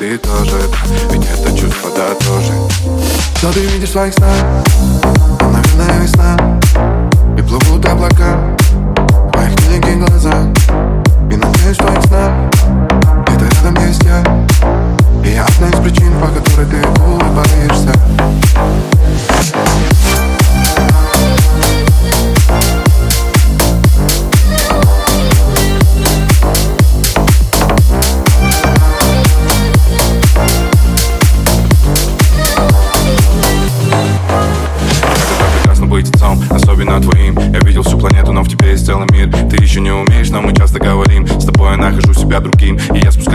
ты тоже. Ведь это чувство да тоже. Что ты видишь в своих снах? Наверное, весна. И плывут облака. В твоих книги глаза. И надеюсь в твоих снах Где-то рядом есть я. И я одна из причин, по которой ты улыбаешься.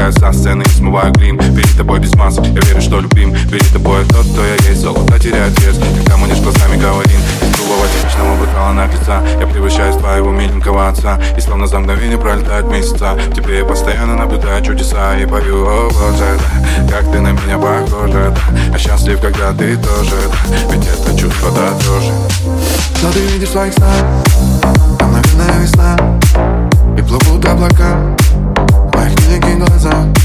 убегаю со сцены и смываю грим. Перед тобой без масок, я верю, что любим. Перед тобой тот, кто я есть, золото теряет вес. Когда мы лишь глазами говорим. Из грубого типичного на наглеца Я превращаюсь в твоего миленького отца. И словно за мгновение пролетают месяца Теперь я постоянно наблюдаю чудеса И пою, о боже, да, как ты на меня похожа да, А счастлив, когда ты тоже да, Ведь это чувство, да, тоже Что ты видишь в своих снах? Там, наверное, весна. И плывут облака. fingers up.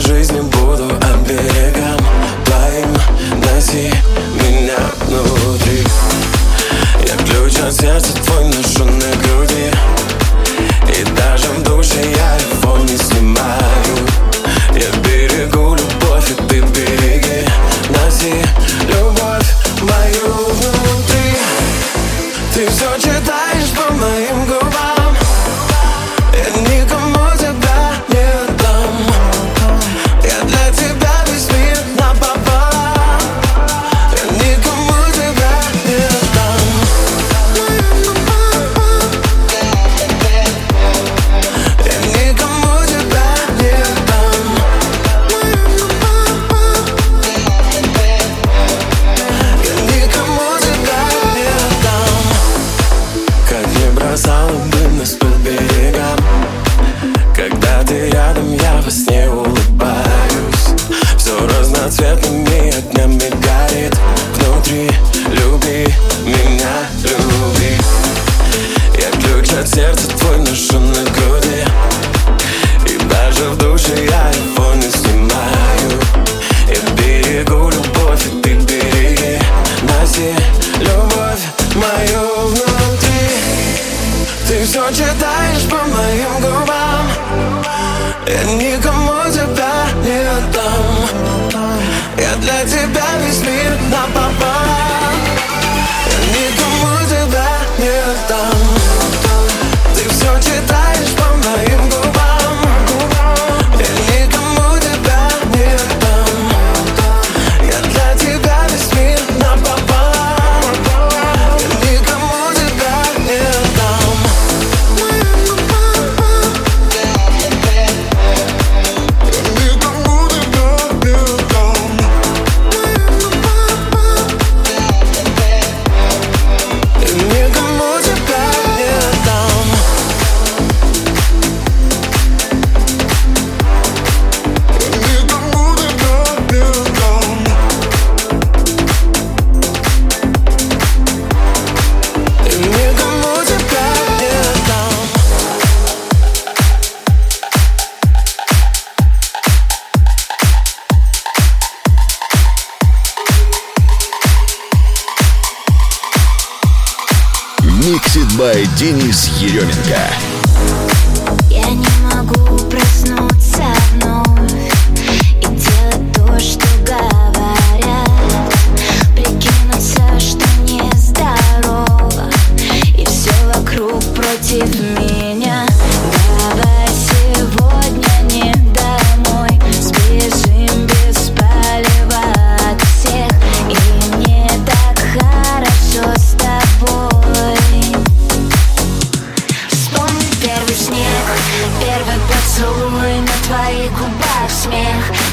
жизнью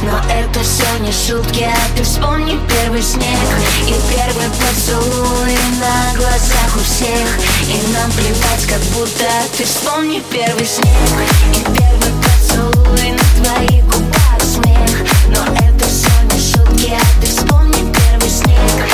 Но это все не шутки, а ты вспомни первый снег И первый поцелуй на глазах у всех. И нам плевать, как будто ты вспомни первый снег И первый поцелуй на твоих губах смех. Но это все не шутки, а ты вспомни первый снег.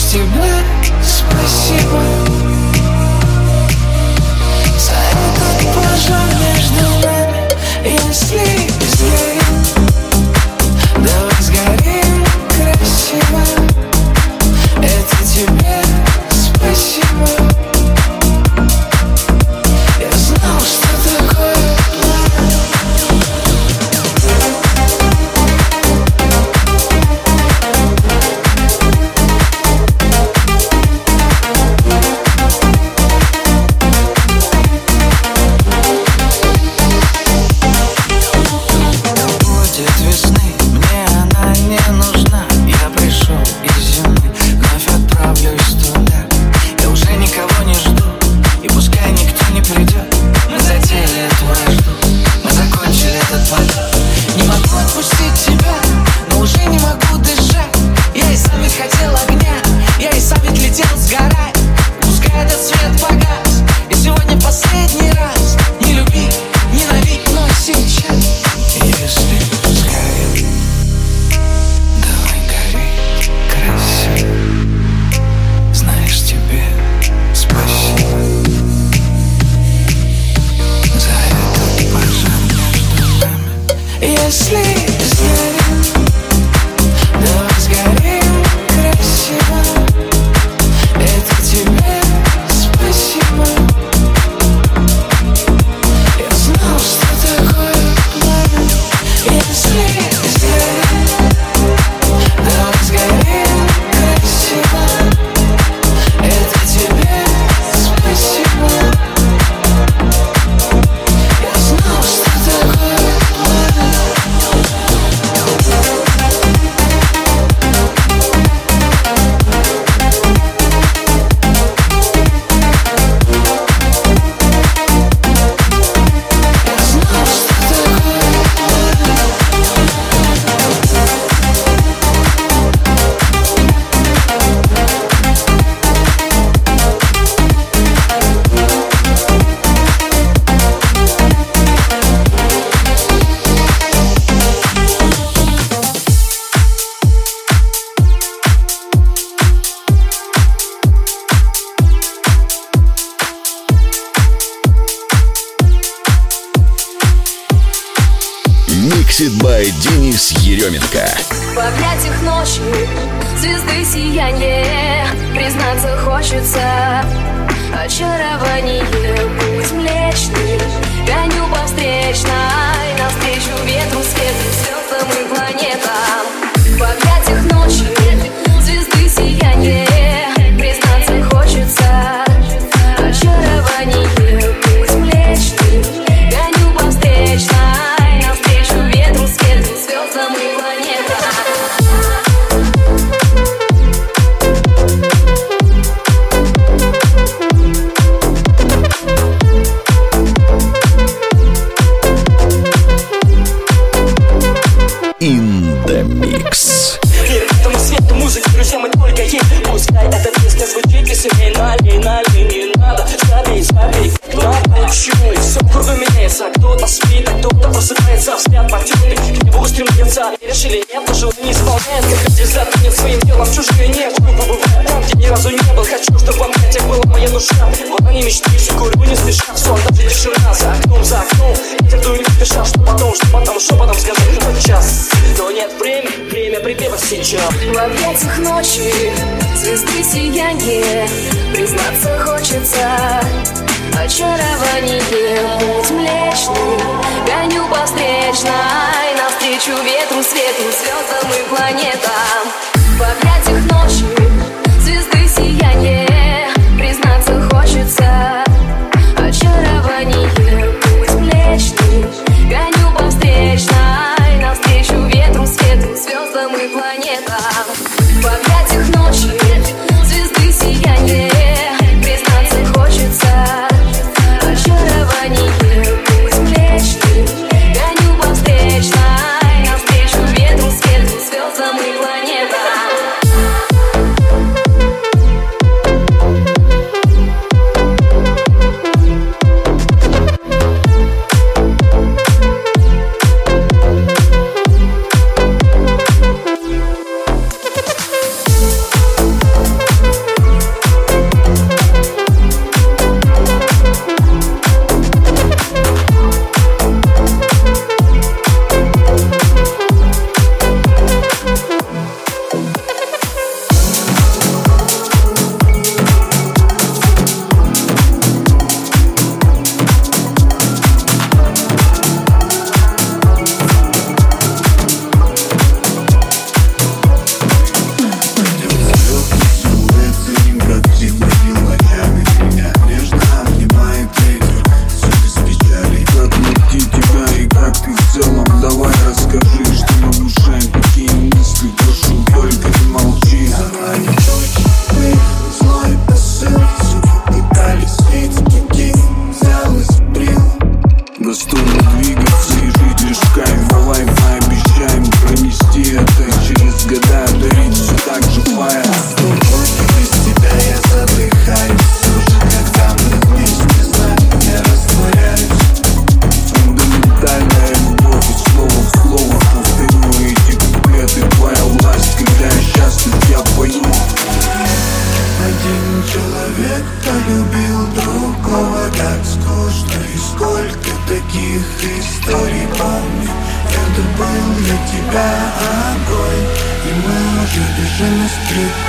В объятиях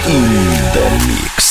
Ильдомикс.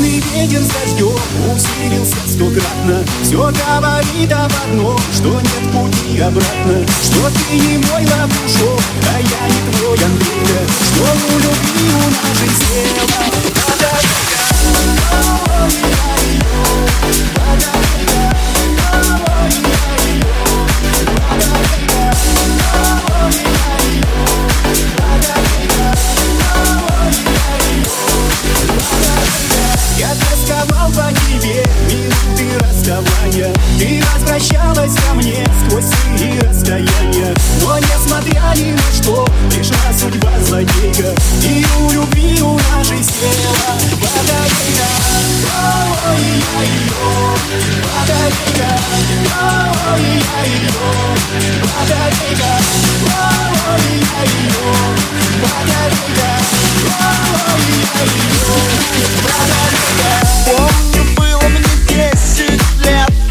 холодный ветер заждем Усилился стократно Все говорит об одном Что нет пути обратно Что ты не мой лапушок А я не твой Андрейка Что у любви у нас жизнь села Подари-ка, подари-ка, подари-ка, подари-ка, Yeah. тосковал по тебе Минуты расставания Ты возвращалась ко мне сквозь сырые расстояния. Но несмотря ни на что, пришла судьба злодейка. И у любви у нашей села батарейка Ой, я ее, батарейка Ой, я ее, батарейка Ой, я ее, батарейка Ой, я ее, батарейка yeah. Помню, было мне десять лет.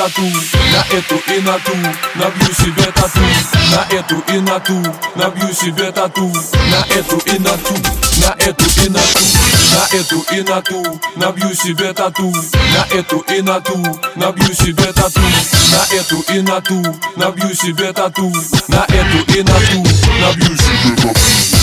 Тату На эту и на ту Набью себе тату На эту и на ту Набью себе тату На эту и на ту На эту и на ту На эту и на ту Набью себе тату На эту и на ту Набью себе тату На эту и на ту Набью себе тату. На эту и на ту Набью себе тату.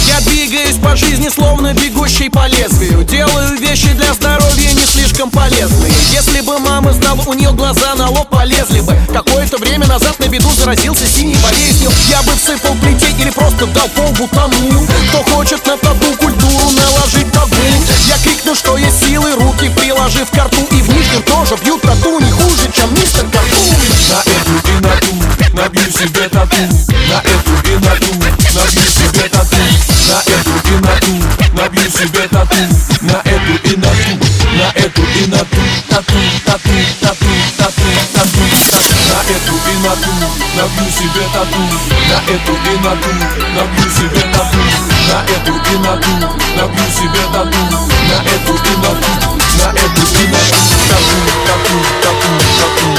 Я двигаюсь по жизни, словно бегущий по лезвию. Делаю вещи для здоровья не слишком полезные. Если бы мама знала, у нее глаза на лоб полезли бы. Какое-то время назад на беду заразился синей болезнью. Я бы всыпал плетей или просто дал полбу тому Кто хочет на тату культуру наложить табу? Я крикну, что есть силы, руки приложив к рту И в нижнем тоже бьют тату не хуже, чем мистер Картун На эту и на ту набью себе тату На эту и на ту набью себе тату на эту и на ту Набью себе тату На эту и на ту На эту и на ту Тату, тату, тату, тату, тату, тату На эту и на ту Набью себе тату На эту и на ту Набью себе тату На эту и на ту Набью себе тату На эту и на ту На эту и на ту Тату, тату, тату, тату,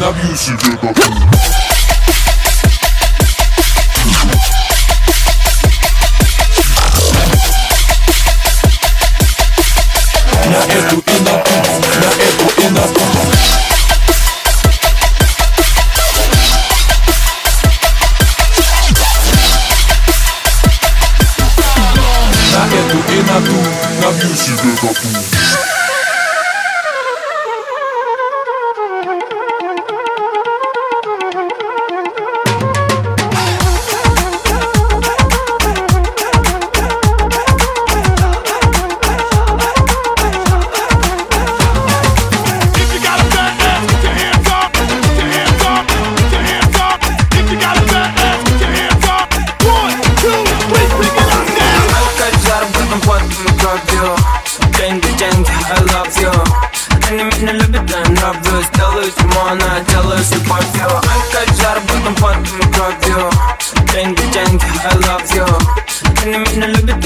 Love you, she did не меня любит, она бы сделаю, ему она делаю все по вью Опять заработан под твой пробью Деньги, деньги, I love you Ты не меня любит,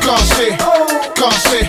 classé, classé, say.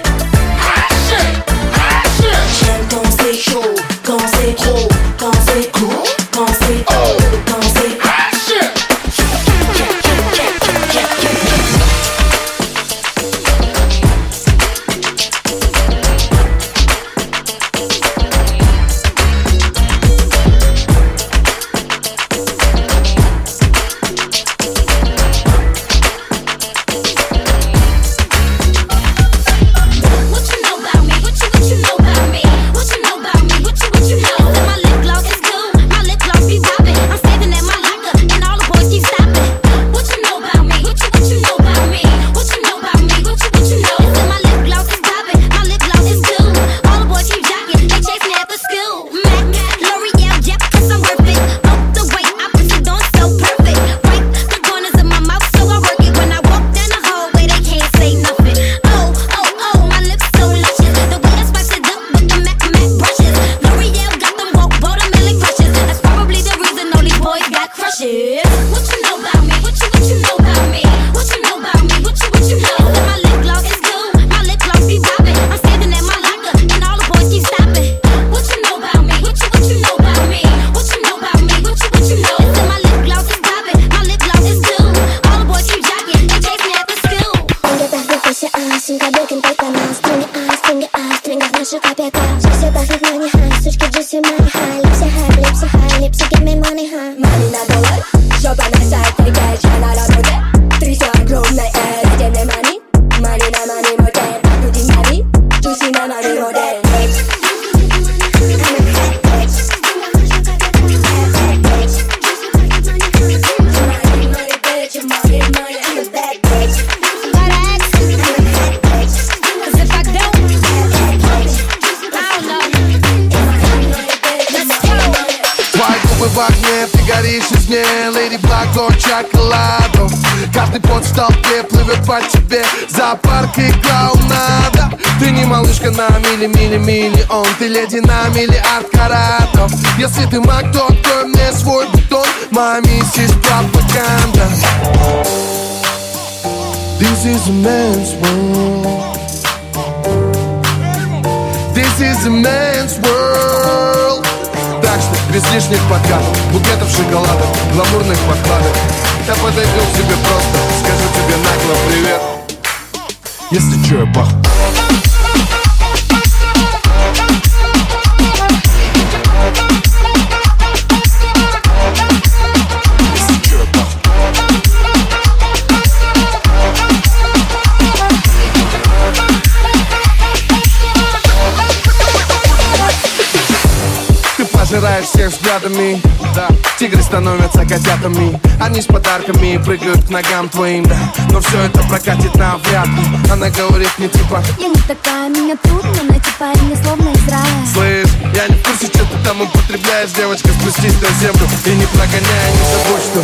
Цепляешь всех взглядами Да, тигры становятся котятами. Они с подарками прыгают к ногам твоим Да, но все это прокатит навряд ли. Она говорит мне типа Я не такая, меня трудно найти парень, словно из рая. Слышь, я не в курсе, что ты там употребляешь Девочка, спустись на землю и не прогоняй Не забудь, что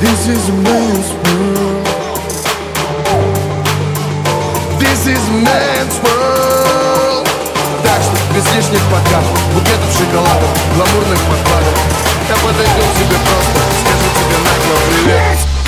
This is a man's world This is a man's world без лишних подкатов, букетов шоколадов, гламурных подкладов Я подойду к тебе просто, скажу тебе нагло привет.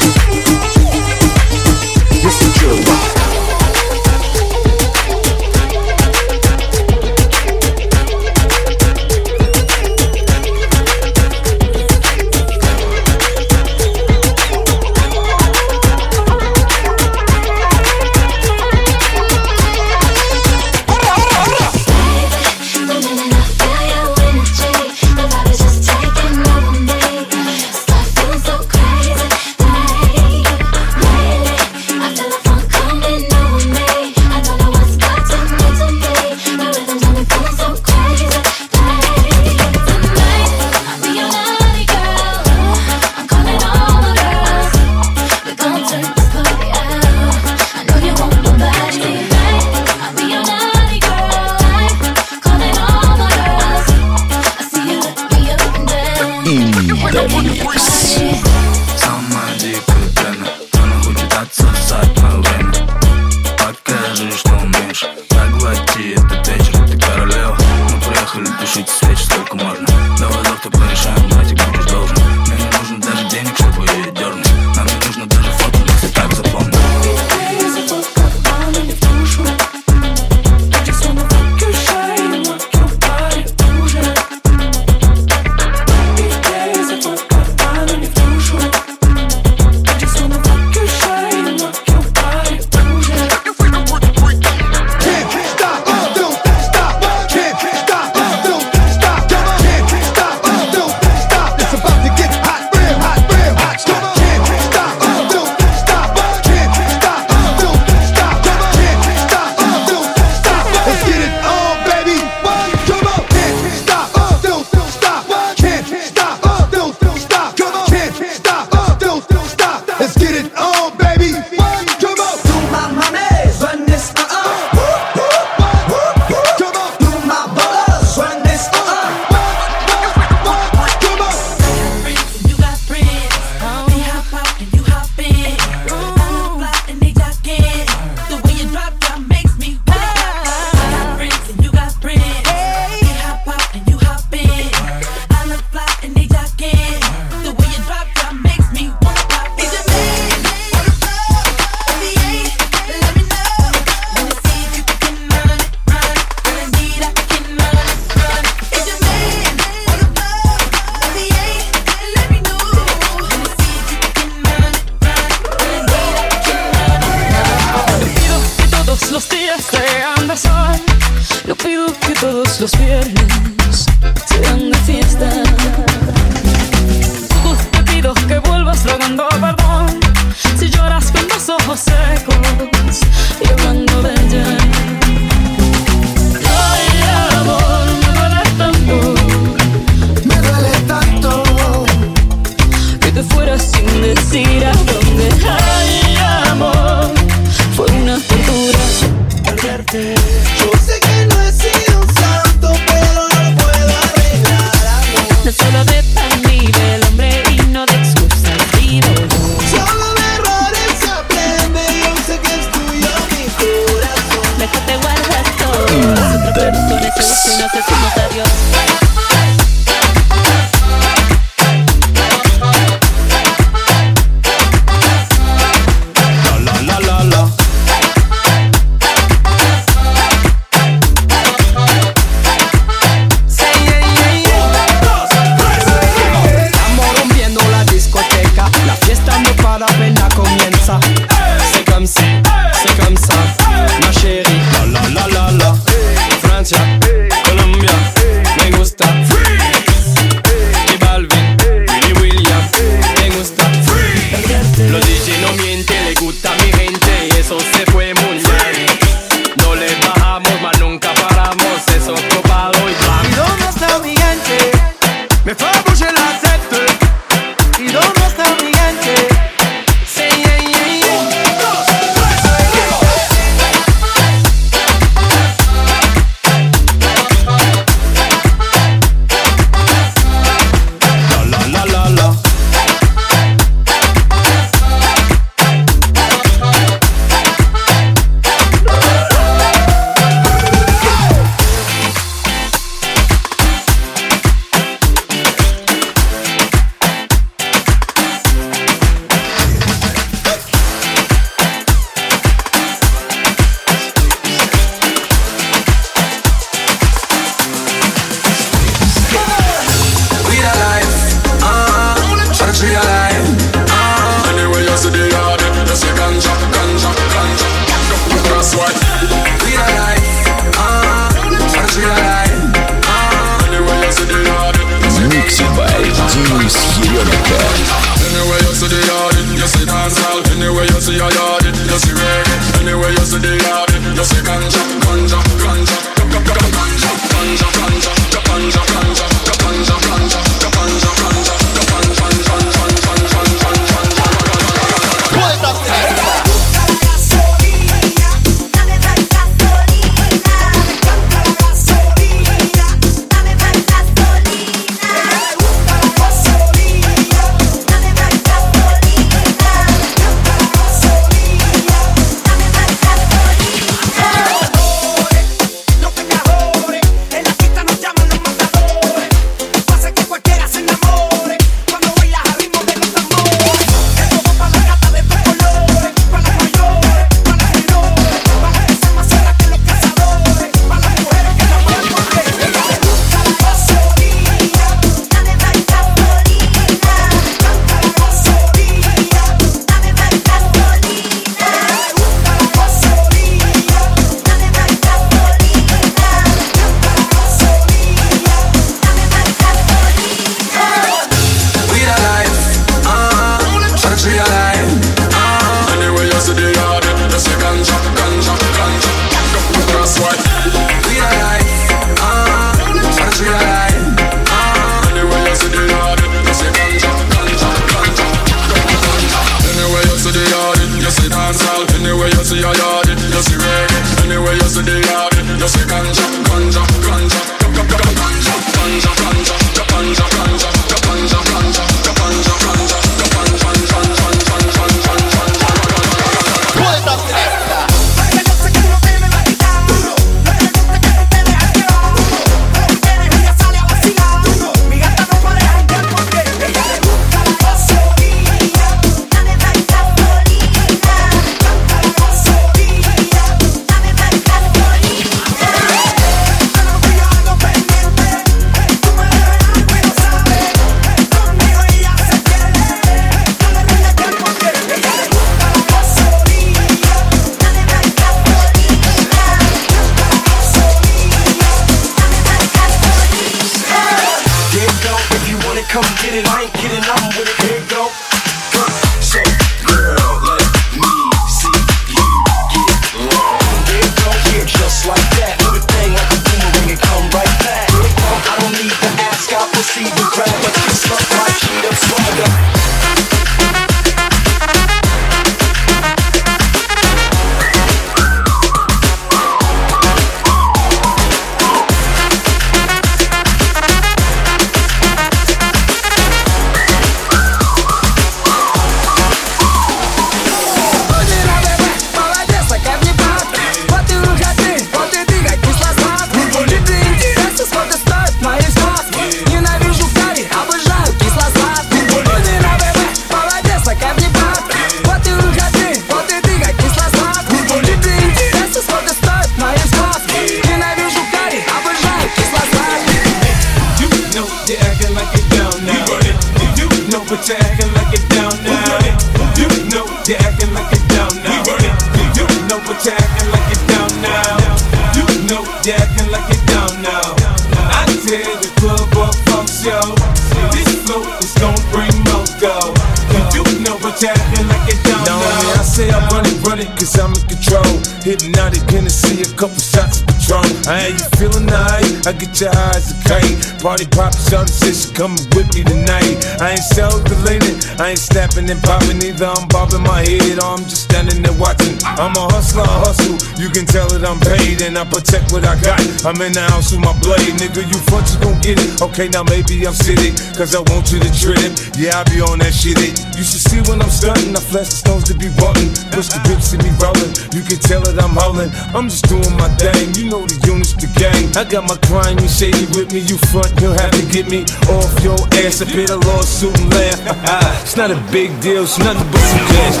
Get your eyes, a kite. Party pop, shout the shit, coming with me tonight. I ain't self-related, I ain't snapping and popping either. I'm bobbing my head or I'm just standing there watching. I'm a hustler, I hustle. You can tell that I'm paid and I protect what I got. I'm in the house with my blade, nigga. You front, you gon' get it. Okay, now maybe I'm city, cause I want you to trip. Yeah, I be on that shit. It. You should see when I'm stunting. I flash the stones to be rotten. Push the grips to be rolling. You can tell that I'm haulin'. I'm just doing my thing. You know the units, the gang. I got my crime, you shady with me. You front, you'll have to get me off your ass. A bit of lawsuit and laugh. Ah, it's not a big deal, it's nothing but some cash.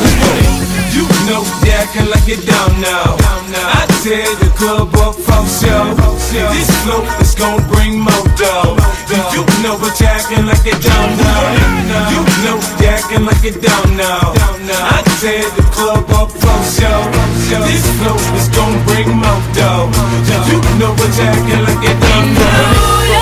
You know they acting like you don't know. I tear the club up for show. This flow is gonna bring more dough. You know what you acting like you don't know. You know you acting like you don't know. I tear the club up for show. This flow is gonna bring more dough. You know what you acting like you don't know.